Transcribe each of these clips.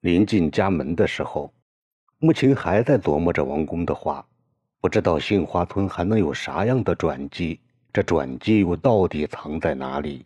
临近家门的时候，母亲还在琢磨着王公的话，不知道杏花村还能有啥样的转机，这转机又到底藏在哪里？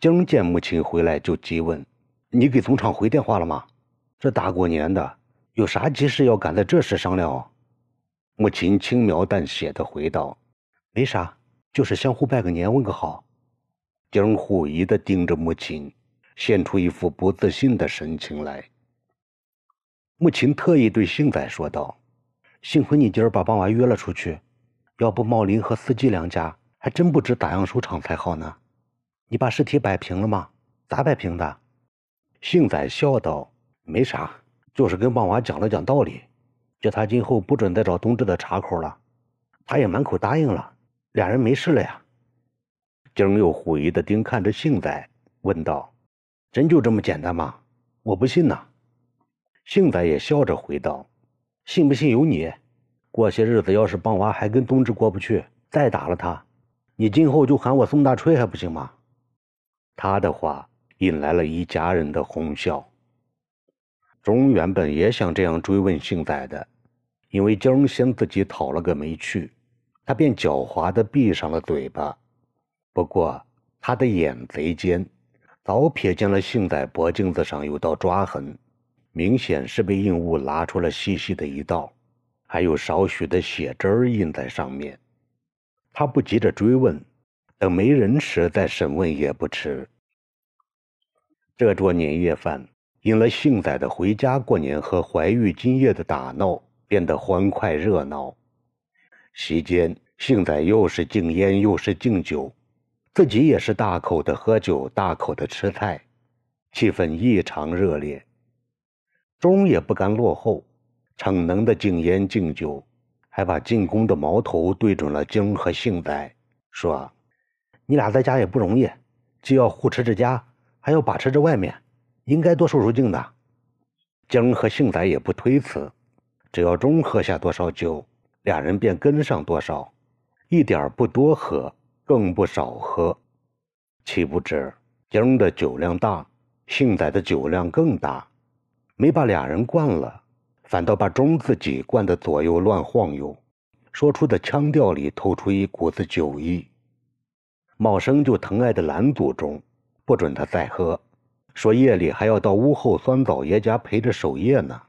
江见母亲回来，就急问：“你给总厂回电话了吗？这大过年的，有啥急事要赶在这时商量？”母亲轻描淡写的回道：“没啥，就是相互拜个年，问个好。”江狐疑的盯着母亲。现出一副不自信的神情来。穆琴特意对幸仔说道：“幸亏你今儿把帮娃约了出去，要不茂林和司机两家还真不知咋样收场才好呢。你把尸体摆平了吗？咋摆平的？”幸仔笑道：“没啥，就是跟帮娃讲了讲道理，叫他今后不准再找冬至的茬口了。他也满口答应了，俩人没事了呀。”景又狐疑的盯看着幸仔，问道。真就这么简单吗？我不信呐。幸仔也笑着回道：“信不信由你。过些日子要是棒娃还跟冬至过不去，再打了他，你今后就喊我宋大锤还不行吗？”他的话引来了一家人的哄笑。钟原本也想这样追问幸仔的，因为江先自己讨了个没趣，他便狡猾的闭上了嘴巴。不过他的眼贼尖。早瞥见了幸仔脖颈子上有道抓痕，明显是被硬物拉出了细细的一道，还有少许的血汁儿印在上面。他不急着追问，等没人时再审问也不迟。这桌年夜饭因了幸仔的回家过年和怀玉今夜的打闹，变得欢快热闹。席间，幸仔又是敬烟又是敬酒。自己也是大口的喝酒，大口的吃菜，气氛异常热烈。钟也不甘落后，逞能的敬烟敬酒，还把进宫的矛头对准了晶和幸仔，说：“你俩在家也不容易，既要护持着家，还要把持着外面，应该多受受敬的。”晶和幸仔也不推辞，只要钟喝下多少酒，俩人便跟上多少，一点不多喝。更不少喝，岂不知晶的酒量大，幸仔的酒量更大，没把俩人灌了，反倒把钟自己灌得左右乱晃悠，说出的腔调里透出一股子酒意。茂生就疼爱的拦阻钟，不准他再喝，说夜里还要到屋后酸枣爷家陪着守夜呢。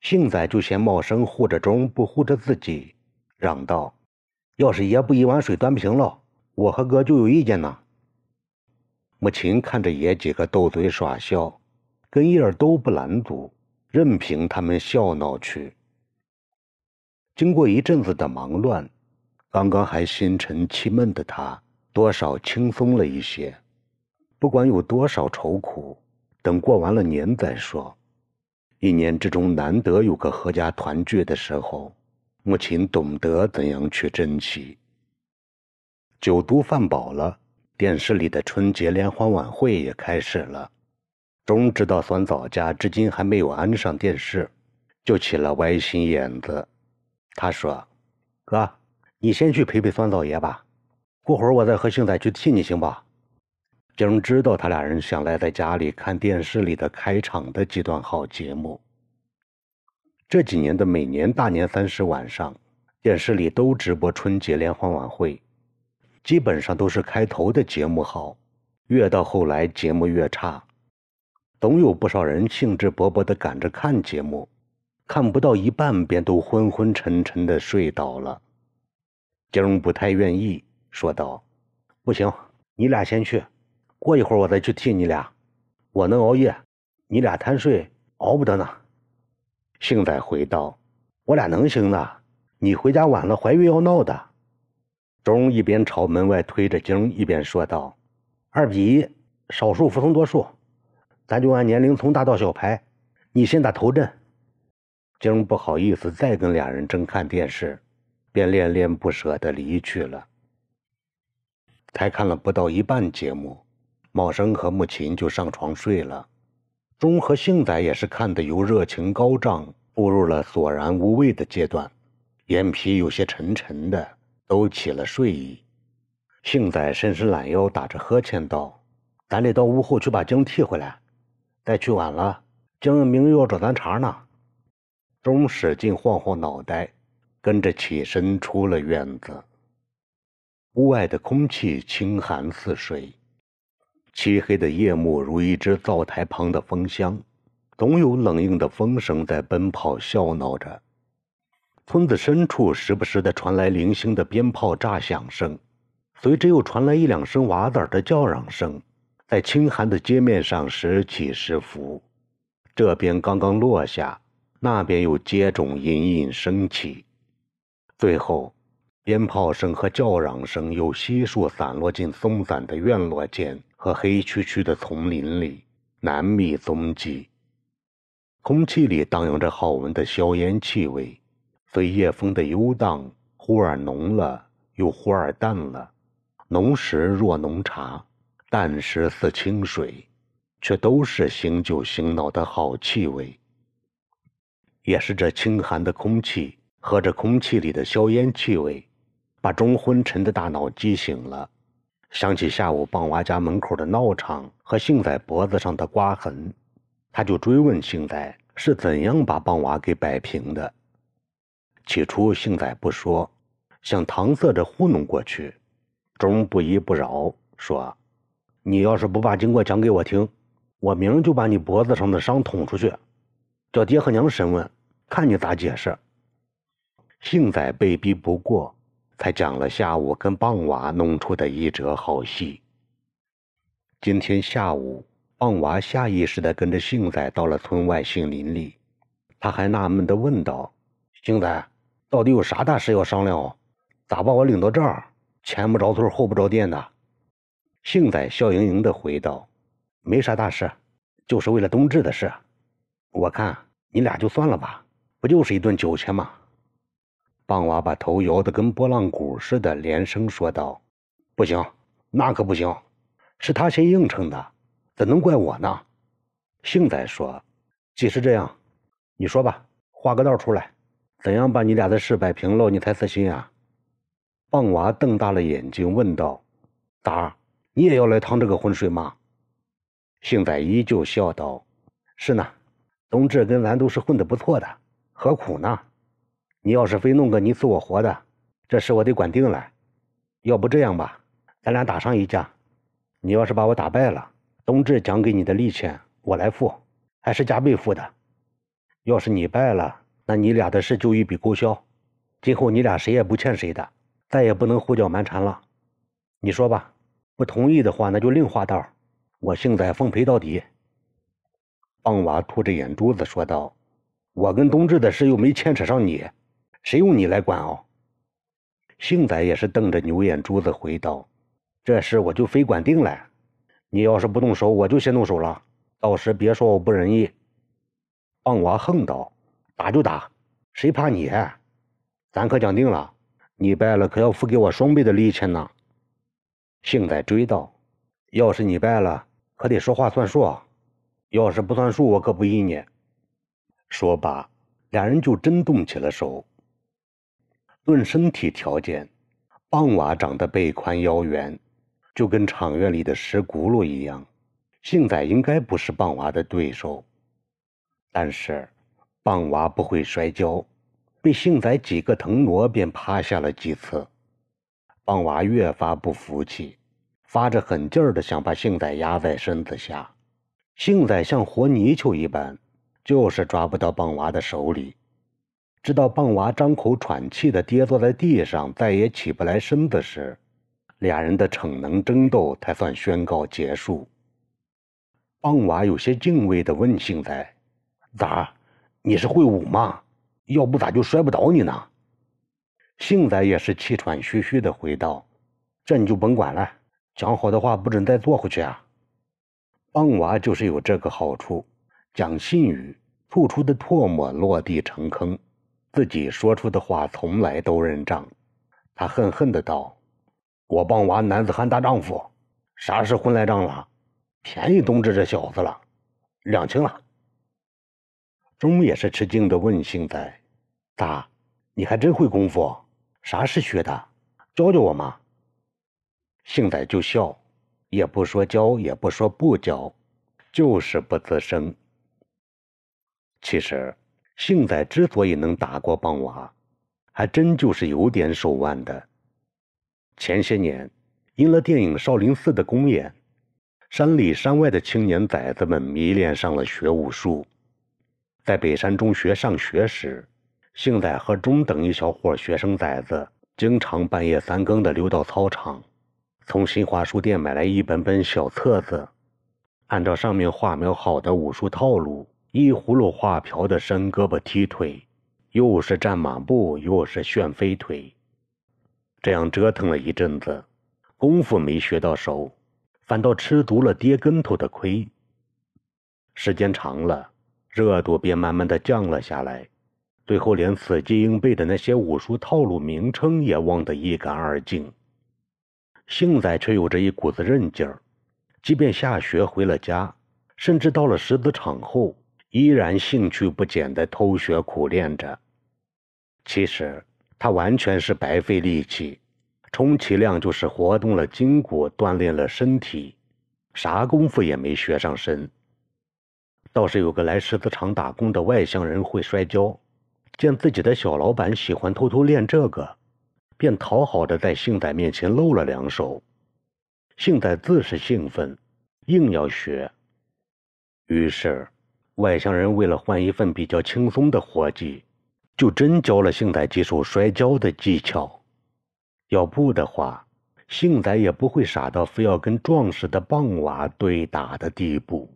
幸仔就嫌茂生护着钟不护着自己，嚷道。要是爷不一碗水端平了，我和哥就有意见呢。母亲看着爷几个斗嘴耍笑，跟叶儿都不拦阻，任凭他们笑闹去。经过一阵子的忙乱，刚刚还心沉气闷的他，多少轻松了一些。不管有多少愁苦，等过完了年再说。一年之中难得有个合家团聚的时候。母亲懂得怎样去珍惜。酒都饭饱了，电视里的春节联欢晚会也开始了。钟知道酸枣家至今还没有安上电视，就起了歪心眼子。他说：“哥，你先去陪陪酸枣爷吧，过会儿我再和星仔去替你，行吧？”晶知道他俩人想赖在家里看电视里的开场的几段好节目。这几年的每年大年三十晚上，电视里都直播春节联欢晚会，基本上都是开头的节目好，越到后来节目越差，总有不少人兴致勃勃地赶着看节目，看不到一半便都昏昏沉沉地睡倒了。晶不太愿意，说道：“不行，你俩先去，过一会儿我再去替你俩。我能熬夜，你俩贪睡熬不得呢。”幸仔回道：“我俩能行呢？你回家晚了，怀孕要闹的。”钟一边朝门外推着经，一边说道：“二比一，少数服从多数，咱就按年龄从大到小排，你先打头阵。”经不好意思再跟俩人争看电视，便恋恋不舍地离去了。才看了不到一半节目，茂生和母亲就上床睡了。钟和幸仔也是看得由热情高涨步入了索然无味的阶段，眼皮有些沉沉的，都起了睡意。幸仔伸伸懒腰，打着呵欠道：“咱得到屋后去把经替回来，再去晚了，江恩明又要找咱茬呢。钟使劲晃晃脑袋，跟着起身出了院子。屋外的空气清寒似水，漆黑的夜幕如一只灶台旁的风箱，总有冷硬的风声在奔跑笑闹着。村子深处时不时的传来零星的鞭炮炸响声，随之又传来一两声娃子的叫嚷声。在清寒的街面上时起时伏，这边刚刚落下，那边又接踵隐隐升起，最后，鞭炮声和叫嚷声又悉数散落进松散的院落间和黑黢黢的丛林里，难觅踪迹。空气里荡漾着好闻的硝烟气味，随夜风的游荡，忽而浓了，又忽而淡了，浓时若浓茶。淡时似清水，却都是醒酒醒脑的好气味。也是这清寒的空气和这空气里的硝烟气味，把中昏沉的大脑激醒了，想起下午棒娃家门口的闹场和杏仔脖子上的刮痕，他就追问杏仔是怎样把棒娃给摆平的。起初杏仔不说，想搪塞着糊弄过去，钟不依不饶，说。你要是不把经过讲给我听，我明儿就把你脖子上的伤捅出去，叫爹和娘审问，看你咋解释。幸仔被逼不过，才讲了下午跟棒娃弄出的一折好戏。今天下午，棒娃下意识地跟着幸仔到了村外杏林里，他还纳闷地问道：“幸仔，到底有啥大事要商量哦？咋把我领到这儿？前不着村后不着店的？”幸仔笑盈盈地回道：“没啥大事，就是为了冬至的事。我看你俩就算了吧，不就是一顿酒钱吗？”棒娃把头摇得跟拨浪鼓似的，连声说道：“不行，那可不行，是他先应承的，怎能怪我呢？”幸仔说：“既是这样，你说吧，画个道出来，怎样把你俩的事摆平了，你才死心啊？”棒娃瞪大了眼睛问道：“咋？”你也要来趟这个浑水吗？幸仔依旧笑道：“是呢，冬至跟咱都是混得不错的，何苦呢？你要是非弄个你死我活的，这事我得管定了。要不这样吧，咱俩打上一架，你要是把我打败了，冬至奖给你的利钱我来付，还是加倍付的。要是你败了，那你俩的事就一笔勾销，今后你俩谁也不欠谁的，再也不能胡搅蛮缠了。你说吧。”不同意的话，那就另画道。我幸仔奉陪到底。棒娃吐着眼珠子说道：“我跟冬至的事又没牵扯上你，谁用你来管哦？”幸仔也是瞪着牛眼珠子回道：“这事我就非管定了。你要是不动手，我就先动手了。到时别说我不仁义。”棒娃横道：“打就打，谁怕你？咱可讲定了，你败了可要付给我双倍的利钱呢。”幸仔追道：“要是你败了，可得说话算数；要是不算数，我可不依你。”说罢，俩人就真动起了手。论身体条件，棒娃长得背宽腰圆，就跟场院里的石轱辘一样。幸仔应该不是棒娃的对手。但是，棒娃不会摔跤，被幸仔几个腾挪便趴下了几次。棒娃越发不服气，发着狠劲儿的想把幸仔压在身子下。幸仔像活泥鳅一般，就是抓不到棒娃的手里。直到棒娃张口喘气的跌坐在地上，再也起不来身子时，俩人的逞能争斗才算宣告结束。棒娃有些敬畏的问幸仔：“咋？你是会武吗？要不咋就摔不倒你呢？”幸仔也是气喘吁吁的回道：“这你就甭管了，讲好的话不准再做回去啊。”棒娃就是有这个好处，讲信语，吐出的唾沫落地成坑，自己说出的话从来都认账。他恨恨的道：“我棒娃男子汉大丈夫，啥时混来账了？便宜冬至这小子了，两清了。”钟也是吃惊的问幸仔：“咋？你还真会功夫？”啥是学的？教教我嘛！幸仔就笑，也不说教，也不说不教，就是不吱声。其实，幸仔之所以能打过棒娃，还真就是有点手腕的。前些年，因了电影《少林寺》的公演，山里山外的青年崽子们迷恋上了学武术。在北山中学上学时，幸仔和中等一小伙学生崽子经常半夜三更的溜到操场，从新华书店买来一本本小册子，按照上面画描好的武术套路，一葫芦画瓢的伸胳膊踢腿，又是站马步，又是旋飞腿。这样折腾了一阵子，功夫没学到手，反倒吃足了跌跟头的亏。时间长了，热度便慢慢的降了下来，最后连死记硬背的那些武术套路名称也忘得一干二净。幸仔却有着一股子韧劲儿，即便下学回了家，甚至到了十子场后，依然兴趣不减的偷学苦练着。其实。他完全是白费力气，充其量就是活动了筋骨，锻炼了身体，啥功夫也没学上身。倒是有个来狮子场打工的外乡人会摔跤，见自己的小老板喜欢偷偷练这个，便讨好的在幸仔面前露了两手。幸仔自是兴奋，硬要学。于是，外乡人为了换一份比较轻松的活计。就真教了幸仔几手摔跤的技巧，要不的话，幸仔也不会傻到非要跟壮实的棒娃对打的地步。